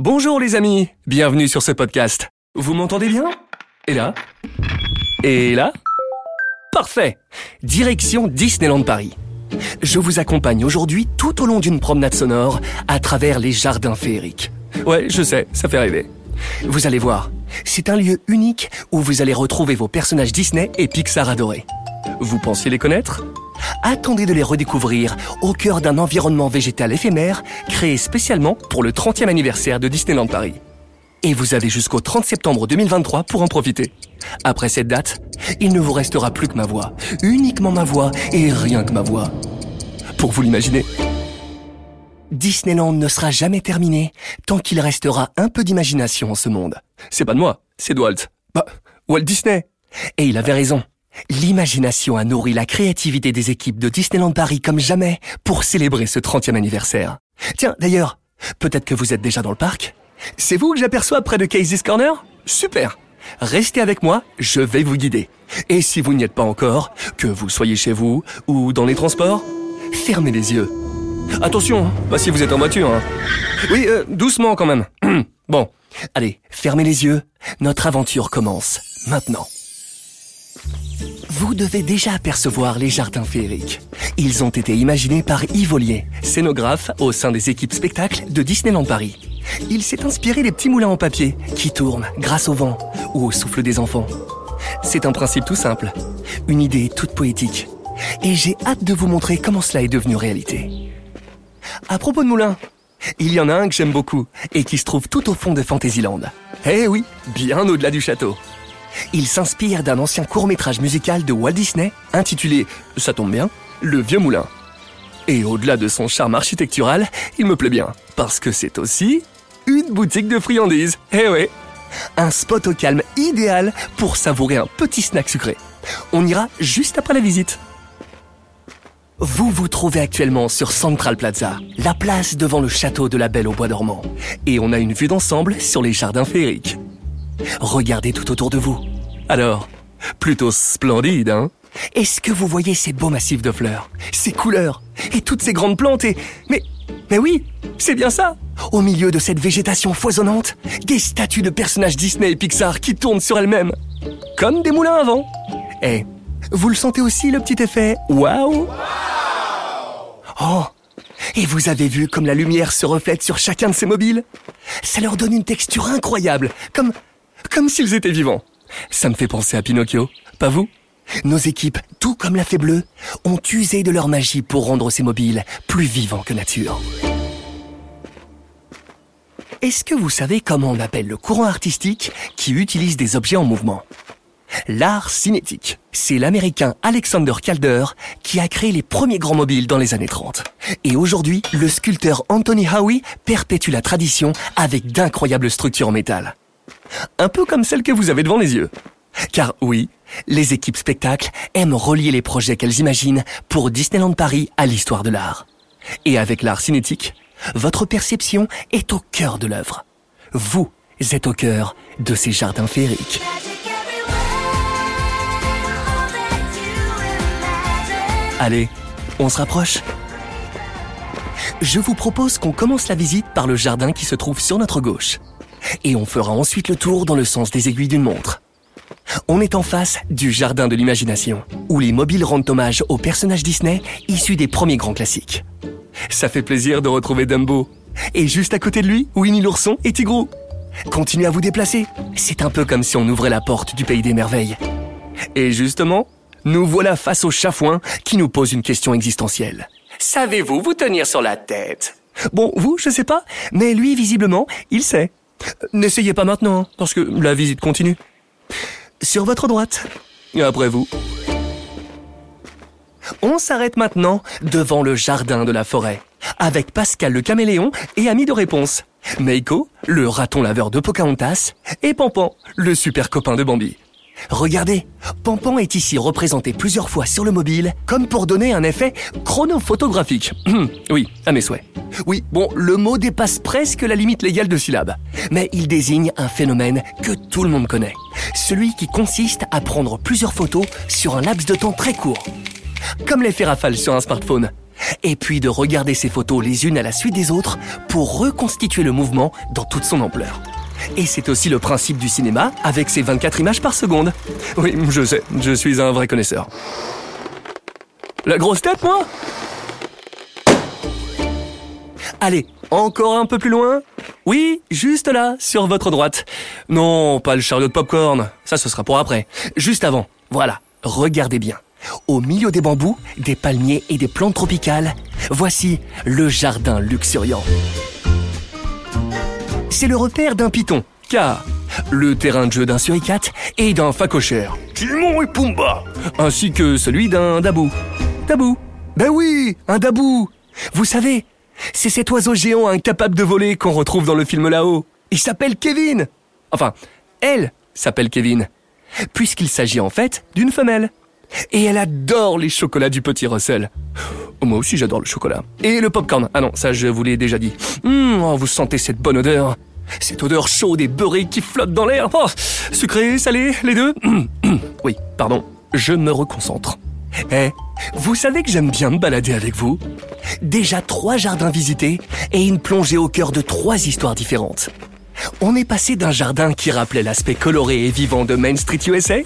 Bonjour les amis, bienvenue sur ce podcast. Vous m'entendez bien? Et là? Et là? Parfait Direction Disneyland Paris. Je vous accompagne aujourd'hui tout au long d'une promenade sonore à travers les jardins féeriques. Ouais, je sais, ça fait rêver. Vous allez voir, c'est un lieu unique où vous allez retrouver vos personnages Disney et Pixar adorés. Vous pensiez les connaître? Attendez de les redécouvrir au cœur d'un environnement végétal éphémère créé spécialement pour le 30e anniversaire de Disneyland Paris. Et vous avez jusqu'au 30 septembre 2023 pour en profiter. Après cette date, il ne vous restera plus que ma voix, uniquement ma voix et rien que ma voix. Pour vous l'imaginer. Disneyland ne sera jamais terminé tant qu'il restera un peu d'imagination en ce monde. C'est pas de moi, c'est de Walt. Bah, Walt Disney. Et il avait raison. L'imagination a nourri la créativité des équipes de Disneyland Paris comme jamais pour célébrer ce 30e anniversaire. Tiens, d'ailleurs, peut-être que vous êtes déjà dans le parc C'est vous que j'aperçois près de Casey's Corner? Super Restez avec moi, je vais vous guider. Et si vous n'y êtes pas encore, que vous soyez chez vous ou dans les transports, fermez les yeux. Attention, si vous êtes en voiture. Hein. Oui, euh, doucement quand même. bon, allez, fermez les yeux. Notre aventure commence maintenant. Vous devez déjà apercevoir les jardins féeriques. Ils ont été imaginés par Yves Ollier, scénographe au sein des équipes spectacles de Disneyland Paris. Il s'est inspiré des petits moulins en papier qui tournent grâce au vent ou au souffle des enfants. C'est un principe tout simple, une idée toute poétique. Et j'ai hâte de vous montrer comment cela est devenu réalité. À propos de moulins, il y en a un que j'aime beaucoup et qui se trouve tout au fond de Fantasyland. Eh oui, bien au-delà du château. Il s'inspire d'un ancien court-métrage musical de Walt Disney intitulé, ça tombe bien, Le Vieux Moulin. Et au-delà de son charme architectural, il me plaît bien, parce que c'est aussi une boutique de friandises. Eh ouais Un spot au calme idéal pour savourer un petit snack sucré. On ira juste après la visite. Vous vous trouvez actuellement sur Central Plaza, la place devant le château de la Belle au Bois dormant. Et on a une vue d'ensemble sur les jardins féeriques. Regardez tout autour de vous. Alors, plutôt splendide, hein? Est-ce que vous voyez ces beaux massifs de fleurs, ces couleurs et toutes ces grandes plantes et... Mais, mais oui, c'est bien ça Au milieu de cette végétation foisonnante, des statues de personnages Disney et Pixar qui tournent sur elles-mêmes. Comme des moulins à vent. Eh, vous le sentez aussi le petit effet? Waouh Oh et vous avez vu comme la lumière se reflète sur chacun de ces mobiles? Ça leur donne une texture incroyable, comme comme s'ils étaient vivants. Ça me fait penser à Pinocchio, pas vous? Nos équipes, tout comme la Fée Bleue, ont usé de leur magie pour rendre ces mobiles plus vivants que nature. Est-ce que vous savez comment on appelle le courant artistique qui utilise des objets en mouvement? L'art cinétique. C'est l'américain Alexander Calder qui a créé les premiers grands mobiles dans les années 30. Et aujourd'hui, le sculpteur Anthony Howie perpétue la tradition avec d'incroyables structures en métal. Un peu comme celle que vous avez devant les yeux. Car oui, les équipes spectacles aiment relier les projets qu'elles imaginent pour Disneyland Paris à l'histoire de l'art. Et avec l'art cinétique, votre perception est au cœur de l'œuvre. Vous êtes au cœur de ces jardins féeriques. Allez, on se rapproche Je vous propose qu'on commence la visite par le jardin qui se trouve sur notre gauche et on fera ensuite le tour dans le sens des aiguilles d'une montre. On est en face du Jardin de l'imagination, où les mobiles rendent hommage aux personnages Disney issus des premiers grands classiques. Ça fait plaisir de retrouver Dumbo. Et juste à côté de lui, Winnie l'ourson et Tigrou. Continuez à vous déplacer. C'est un peu comme si on ouvrait la porte du pays des merveilles. Et justement, nous voilà face au chafouin qui nous pose une question existentielle. Savez-vous vous tenir sur la tête? Bon, vous, je sais pas, mais lui, visiblement, il sait. N'essayez pas maintenant, hein, parce que la visite continue. Sur votre droite. Après vous. On s'arrête maintenant devant le jardin de la forêt, avec Pascal le caméléon et ami de réponse, Meiko, le raton laveur de Pocahontas, et Pampan, le super copain de Bambi. Regardez, Pampan est ici représenté plusieurs fois sur le mobile, comme pour donner un effet chronophotographique. oui, à mes souhaits. Oui, bon, le mot dépasse presque la limite légale de syllabes, mais il désigne un phénomène que tout le monde connaît. Celui qui consiste à prendre plusieurs photos sur un laps de temps très court. Comme l'effet rafale sur un smartphone. et puis de regarder ces photos les unes à la suite des autres pour reconstituer le mouvement dans toute son ampleur. Et c'est aussi le principe du cinéma avec ses 24 images par seconde. Oui, je sais, je suis un vrai connaisseur. La grosse tête, moi? Allez, encore un peu plus loin? Oui, juste là, sur votre droite. Non, pas le chariot de popcorn. Ça, ce sera pour après. Juste avant. Voilà, regardez bien. Au milieu des bambous, des palmiers et des plantes tropicales, voici le jardin luxuriant. C'est le repère d'un python, car le terrain de jeu d'un suricate et d'un facochère, Timon et Pumba, ainsi que celui d'un dabou. Dabou Ben oui, un dabou Vous savez, c'est cet oiseau géant incapable de voler qu'on retrouve dans le film là-haut. Il s'appelle Kevin Enfin, elle s'appelle Kevin, puisqu'il s'agit en fait d'une femelle. Et elle adore les chocolats du petit Russell. Oh, moi aussi j'adore le chocolat. Et le popcorn. Ah non, ça je vous l'ai déjà dit. Oh, vous sentez cette bonne odeur Cette odeur chaude et beurrée qui flotte dans l'air. Oh, sucré, salé, les deux hum, hum. Oui, pardon, je me reconcentre. Eh, vous savez que j'aime bien me balader avec vous Déjà trois jardins visités et une plongée au cœur de trois histoires différentes. On est passé d'un jardin qui rappelait l'aspect coloré et vivant de Main Street USA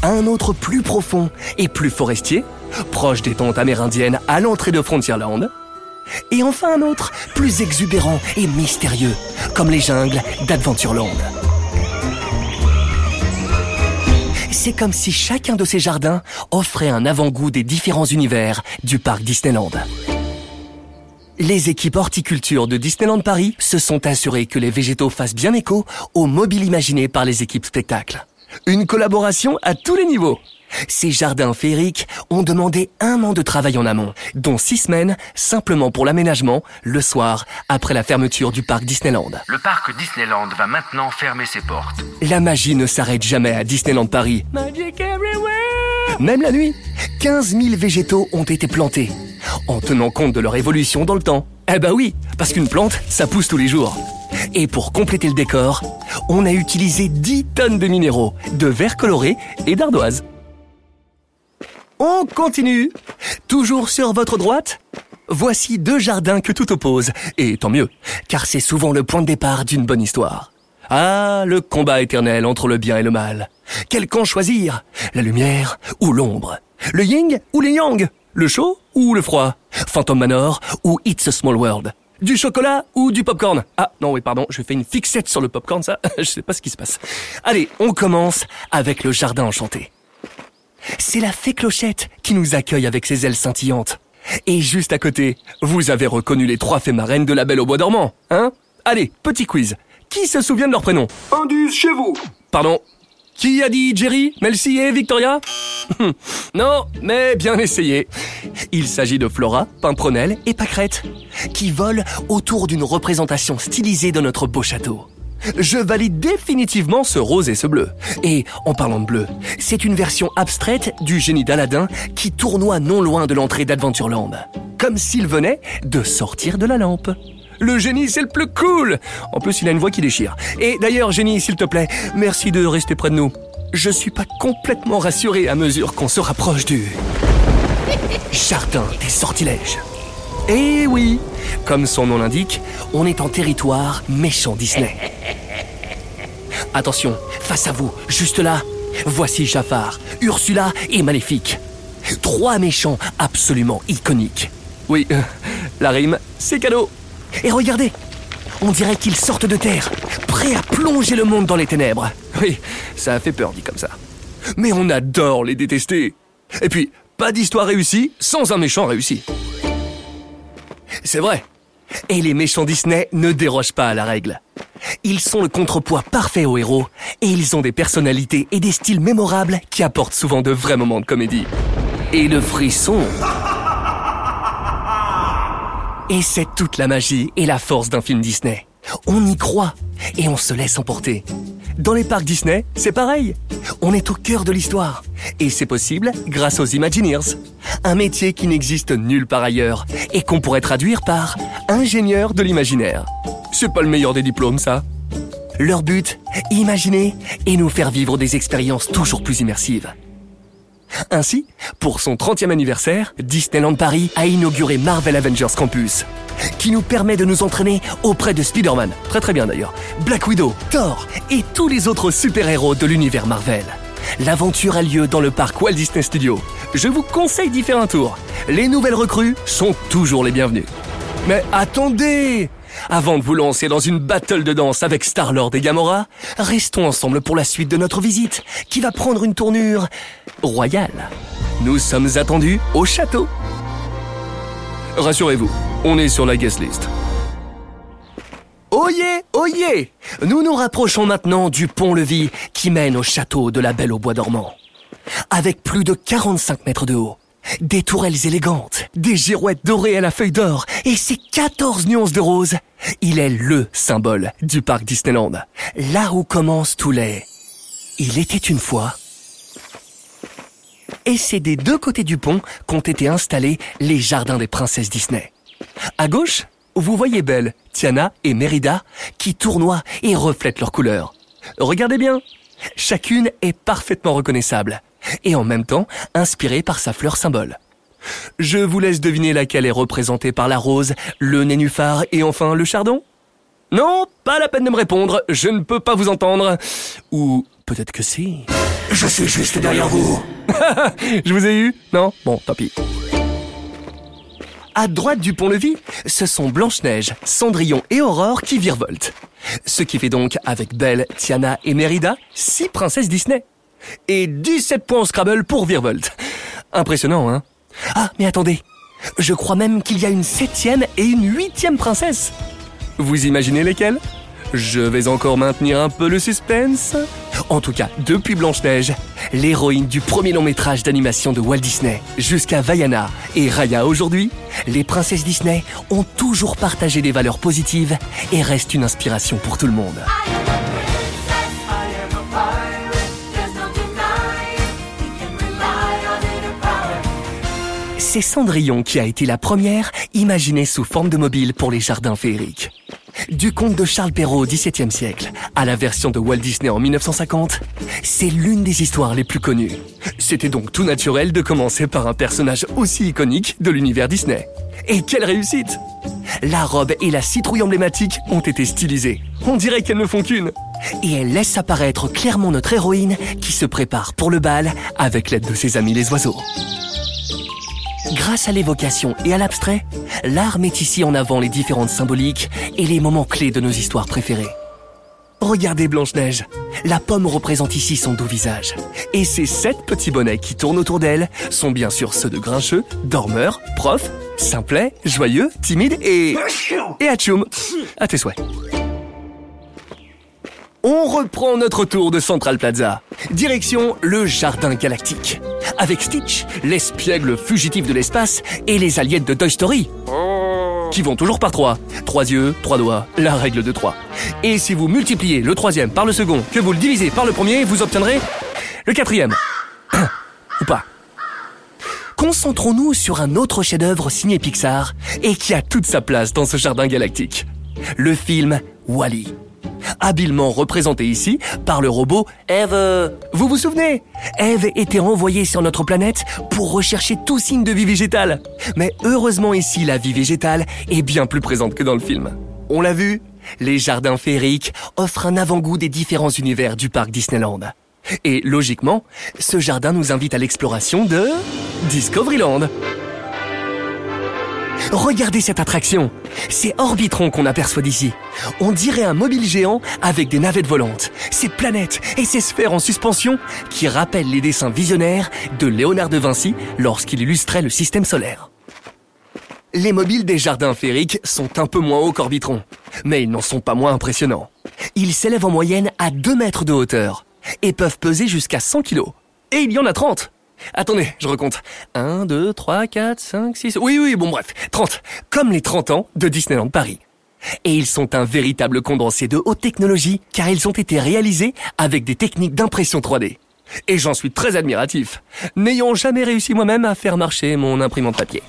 à un autre plus profond et plus forestier, proche des tentes amérindiennes à l'entrée de Frontierland, et enfin un autre plus exubérant et mystérieux, comme les jungles d'Adventureland. C'est comme si chacun de ces jardins offrait un avant-goût des différents univers du parc Disneyland. Les équipes horticulture de Disneyland Paris se sont assurées que les végétaux fassent bien écho aux mobiles imaginés par les équipes spectacle. Une collaboration à tous les niveaux. Ces jardins féeriques ont demandé un an de travail en amont, dont six semaines simplement pour l'aménagement, le soir, après la fermeture du parc Disneyland. Le parc Disneyland va maintenant fermer ses portes. La magie ne s'arrête jamais à Disneyland Paris. Magic everywhere Même la nuit, 15 000 végétaux ont été plantés, en tenant compte de leur évolution dans le temps. Eh ben oui, parce qu'une plante, ça pousse tous les jours. Et pour compléter le décor, on a utilisé 10 tonnes de minéraux, de verre coloré et d'ardoise. On continue. Toujours sur votre droite Voici deux jardins que tout oppose, et tant mieux, car c'est souvent le point de départ d'une bonne histoire. Ah, le combat éternel entre le bien et le mal. Quel camp choisir? La lumière ou l'ombre? Le yin ou le yang? Le chaud ou le froid? Phantom Manor ou It's a Small World? Du chocolat ou du popcorn? Ah non oui pardon, je fais une fixette sur le popcorn ça, je sais pas ce qui se passe. Allez, on commence avec le jardin enchanté. C'est la fée Clochette qui nous accueille avec ses ailes scintillantes. Et juste à côté, vous avez reconnu les trois fées marraines de la Belle au Bois dormant, hein? Allez, petit quiz. Qui se souvient de leur prénom? Indus chez vous Pardon? Qui a dit Jerry, Melcy et Victoria? Non, mais bien essayé. Il s'agit de Flora, Pimpronelle et Pâquerette, qui volent autour d'une représentation stylisée de notre beau château. Je valide définitivement ce rose et ce bleu. Et en parlant de bleu, c'est une version abstraite du génie d'Aladin qui tournoie non loin de l'entrée d'Adventureland. Comme s'il venait de sortir de la lampe. Le génie, c'est le plus cool En plus, il a une voix qui déchire. Et d'ailleurs, génie, s'il te plaît, merci de rester près de nous. Je suis pas complètement rassuré à mesure qu'on se rapproche du... Jardin des sortilèges. Eh oui, comme son nom l'indique, on est en territoire méchant Disney. Attention, face à vous, juste là, voici Jafar, Ursula et Maléfique. Trois méchants absolument iconiques. Oui, euh, la rime, c'est cadeau. Et regardez, on dirait qu'ils sortent de terre, prêts à plonger le monde dans les ténèbres. Oui, ça a fait peur dit comme ça. Mais on adore les détester. Et puis, pas d'histoire réussie sans un méchant réussi. C'est vrai. Et les méchants Disney ne dérogent pas à la règle. Ils sont le contrepoids parfait aux héros, et ils ont des personnalités et des styles mémorables qui apportent souvent de vrais moments de comédie. Et le frisson. Et c'est toute la magie et la force d'un film Disney. On y croit et on se laisse emporter. Dans les parcs Disney, c'est pareil. On est au cœur de l'histoire. Et c'est possible grâce aux Imagineers. Un métier qui n'existe nulle part ailleurs et qu'on pourrait traduire par ingénieur de l'imaginaire. C'est pas le meilleur des diplômes, ça. Leur but, imaginer et nous faire vivre des expériences toujours plus immersives. Ainsi, pour son 30e anniversaire, Disneyland Paris a inauguré Marvel Avengers Campus, qui nous permet de nous entraîner auprès de Spider-Man, très très bien d'ailleurs, Black Widow, Thor et tous les autres super-héros de l'univers Marvel. L'aventure a lieu dans le parc Walt Disney Studios. Je vous conseille d'y faire un tour. Les nouvelles recrues sont toujours les bienvenues. Mais attendez Avant de vous lancer dans une battle de danse avec Star-Lord et Gamora, restons ensemble pour la suite de notre visite, qui va prendre une tournure royale. Nous sommes attendus au château. Rassurez-vous, on est sur la guest list. Oyez, oyez Nous nous rapprochons maintenant du pont-levis qui mène au château de la Belle au Bois dormant. Avec plus de 45 mètres de haut, des tourelles élégantes, des girouettes dorées à la feuille d'or et ses 14 nuances de rose, il est LE symbole du parc Disneyland. Là où commencent tous les... Il était une fois... Et c'est des deux côtés du pont qu'ont été installés les jardins des princesses Disney. À gauche, vous voyez Belle, Tiana et Merida qui tournoient et reflètent leurs couleurs. Regardez bien, chacune est parfaitement reconnaissable et en même temps inspirée par sa fleur symbole. Je vous laisse deviner laquelle est représentée par la rose, le nénuphar et enfin le chardon Non, pas la peine de me répondre, je ne peux pas vous entendre. Ou peut-être que si. Je suis juste derrière vous. Je vous ai eu Non? Bon, tant pis. À droite du pont-levis, ce sont Blanche-Neige, Cendrillon et Aurore qui virevoltent. Ce qui fait donc, avec Belle, Tiana et Merida, 6 princesses Disney. Et 17 points Scrabble pour virevolte. Impressionnant, hein? Ah, mais attendez. Je crois même qu'il y a une septième et une huitième princesse. Vous imaginez lesquelles? Je vais encore maintenir un peu le suspense. En tout cas, depuis Blanche-Neige, l'héroïne du premier long métrage d'animation de Walt Disney, jusqu'à Vaiana et Raya aujourd'hui, les princesses Disney ont toujours partagé des valeurs positives et restent une inspiration pour tout le monde. C'est Cendrillon qui a été la première imaginée sous forme de mobile pour les jardins féeriques. Du conte de Charles Perrault au XVIIe siècle à la version de Walt Disney en 1950, c'est l'une des histoires les plus connues. C'était donc tout naturel de commencer par un personnage aussi iconique de l'univers Disney. Et quelle réussite La robe et la citrouille emblématique ont été stylisées. On dirait qu'elles ne font qu'une. Et elles laissent apparaître clairement notre héroïne qui se prépare pour le bal avec l'aide de ses amis les oiseaux. Grâce à l'évocation et à l'abstrait, l'art met ici en avant les différentes symboliques et les moments clés de nos histoires préférées. Regardez Blanche-Neige. La pomme représente ici son doux visage. Et ces sept petits bonnets qui tournent autour d'elle sont bien sûr ceux de Grincheux, Dormeur, Prof, Simplet, Joyeux, Timide et... Et Atchoum. À tes souhaits. On reprend notre tour de Central Plaza. Direction le Jardin Galactique. Avec Stitch, l'espiègle fugitif de l'espace et les aliens de Toy Story. Qui vont toujours par trois. Trois yeux, trois doigts, la règle de trois. Et si vous multipliez le troisième par le second, que vous le divisez par le premier, vous obtiendrez le quatrième. Ou pas. Concentrons-nous sur un autre chef-d'œuvre signé Pixar et qui a toute sa place dans ce jardin galactique. Le film Wally habilement représenté ici par le robot Eve. Vous vous souvenez? Eve était envoyée sur notre planète pour rechercher tout signe de vie végétale. Mais heureusement ici, la vie végétale est bien plus présente que dans le film. On l'a vu? Les jardins féeriques offrent un avant-goût des différents univers du parc Disneyland. Et logiquement, ce jardin nous invite à l'exploration de Discoveryland. Regardez cette attraction. C'est Orbitron qu'on aperçoit d'ici. On dirait un mobile géant avec des navettes volantes, ses planètes et ses sphères en suspension qui rappellent les dessins visionnaires de Léonard de Vinci lorsqu'il illustrait le système solaire. Les mobiles des jardins féeriques sont un peu moins hauts qu'Orbitron, mais ils n'en sont pas moins impressionnants. Ils s'élèvent en moyenne à 2 mètres de hauteur et peuvent peser jusqu'à 100 kilos. Et il y en a 30 Attendez, je recompte. 1, 2, 3, 4, 5, 6... Oui, oui, bon bref, 30. Comme les 30 ans de Disneyland Paris. Et ils sont un véritable condensé de haute technologie car ils ont été réalisés avec des techniques d'impression 3D. Et j'en suis très admiratif, n'ayant jamais réussi moi-même à faire marcher mon imprimante papier.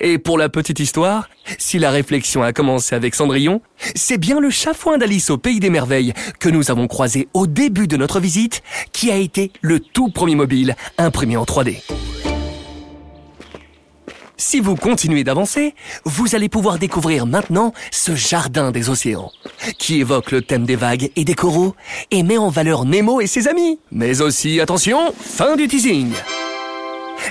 Et pour la petite histoire, si la réflexion a commencé avec Cendrillon, c'est bien le chafouin d'Alice au Pays des Merveilles que nous avons croisé au début de notre visite qui a été le tout premier mobile imprimé en 3D. Si vous continuez d'avancer, vous allez pouvoir découvrir maintenant ce jardin des océans, qui évoque le thème des vagues et des coraux et met en valeur Nemo et ses amis. Mais aussi, attention, fin du teasing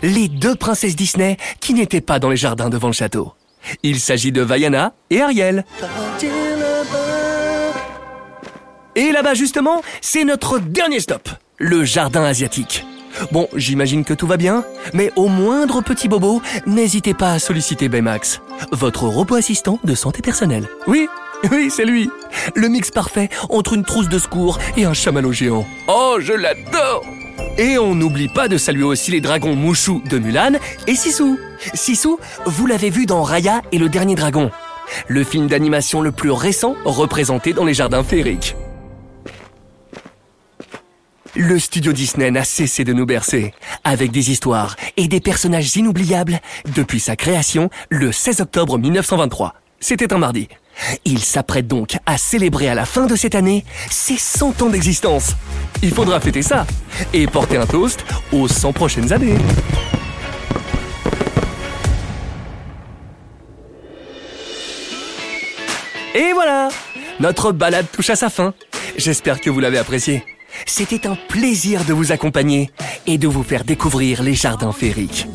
Les deux princesses Disney qui n'étaient pas dans les jardins devant le château. Il s'agit de Vaiana et Ariel. Et là-bas justement, c'est notre dernier stop, le jardin asiatique. Bon, j'imagine que tout va bien, mais au moindre petit bobo, n'hésitez pas à solliciter Baymax, votre robot assistant de santé personnelle. Oui, oui, c'est lui. Le mix parfait entre une trousse de secours et un chamallow géant. Oh, je l'adore Et on n'oublie pas de saluer aussi les dragons Mouchou de Mulan et Sissou. Sissou, vous l'avez vu dans Raya et le dernier dragon, le film d'animation le plus récent représenté dans les jardins féeriques le studio Disney n'a cessé de nous bercer, avec des histoires et des personnages inoubliables depuis sa création le 16 octobre 1923. C'était un mardi. Il s'apprête donc à célébrer à la fin de cette année ses 100 ans d'existence. Il faudra fêter ça et porter un toast aux 100 prochaines années. Et voilà Notre balade touche à sa fin. J'espère que vous l'avez apprécié. C'était un plaisir de vous accompagner et de vous faire découvrir les jardins féeriques.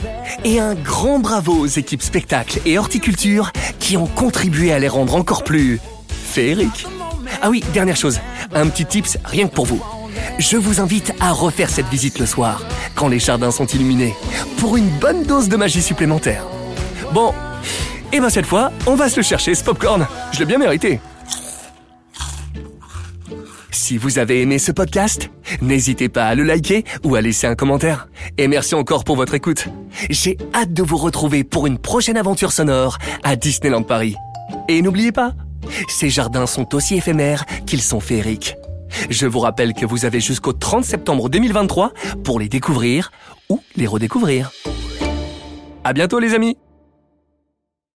Et un grand bravo aux équipes spectacle et horticulture qui ont contribué à les rendre encore plus féeriques. Ah oui, dernière chose, un petit tips rien que pour vous. Je vous invite à refaire cette visite le soir, quand les jardins sont illuminés, pour une bonne dose de magie supplémentaire. Bon, et ben cette fois, on va se le chercher ce popcorn. Je l'ai bien mérité. Si vous avez aimé ce podcast, n'hésitez pas à le liker ou à laisser un commentaire. Et merci encore pour votre écoute. J'ai hâte de vous retrouver pour une prochaine aventure sonore à Disneyland Paris. Et n'oubliez pas, ces jardins sont aussi éphémères qu'ils sont féeriques. Je vous rappelle que vous avez jusqu'au 30 septembre 2023 pour les découvrir ou les redécouvrir. À bientôt les amis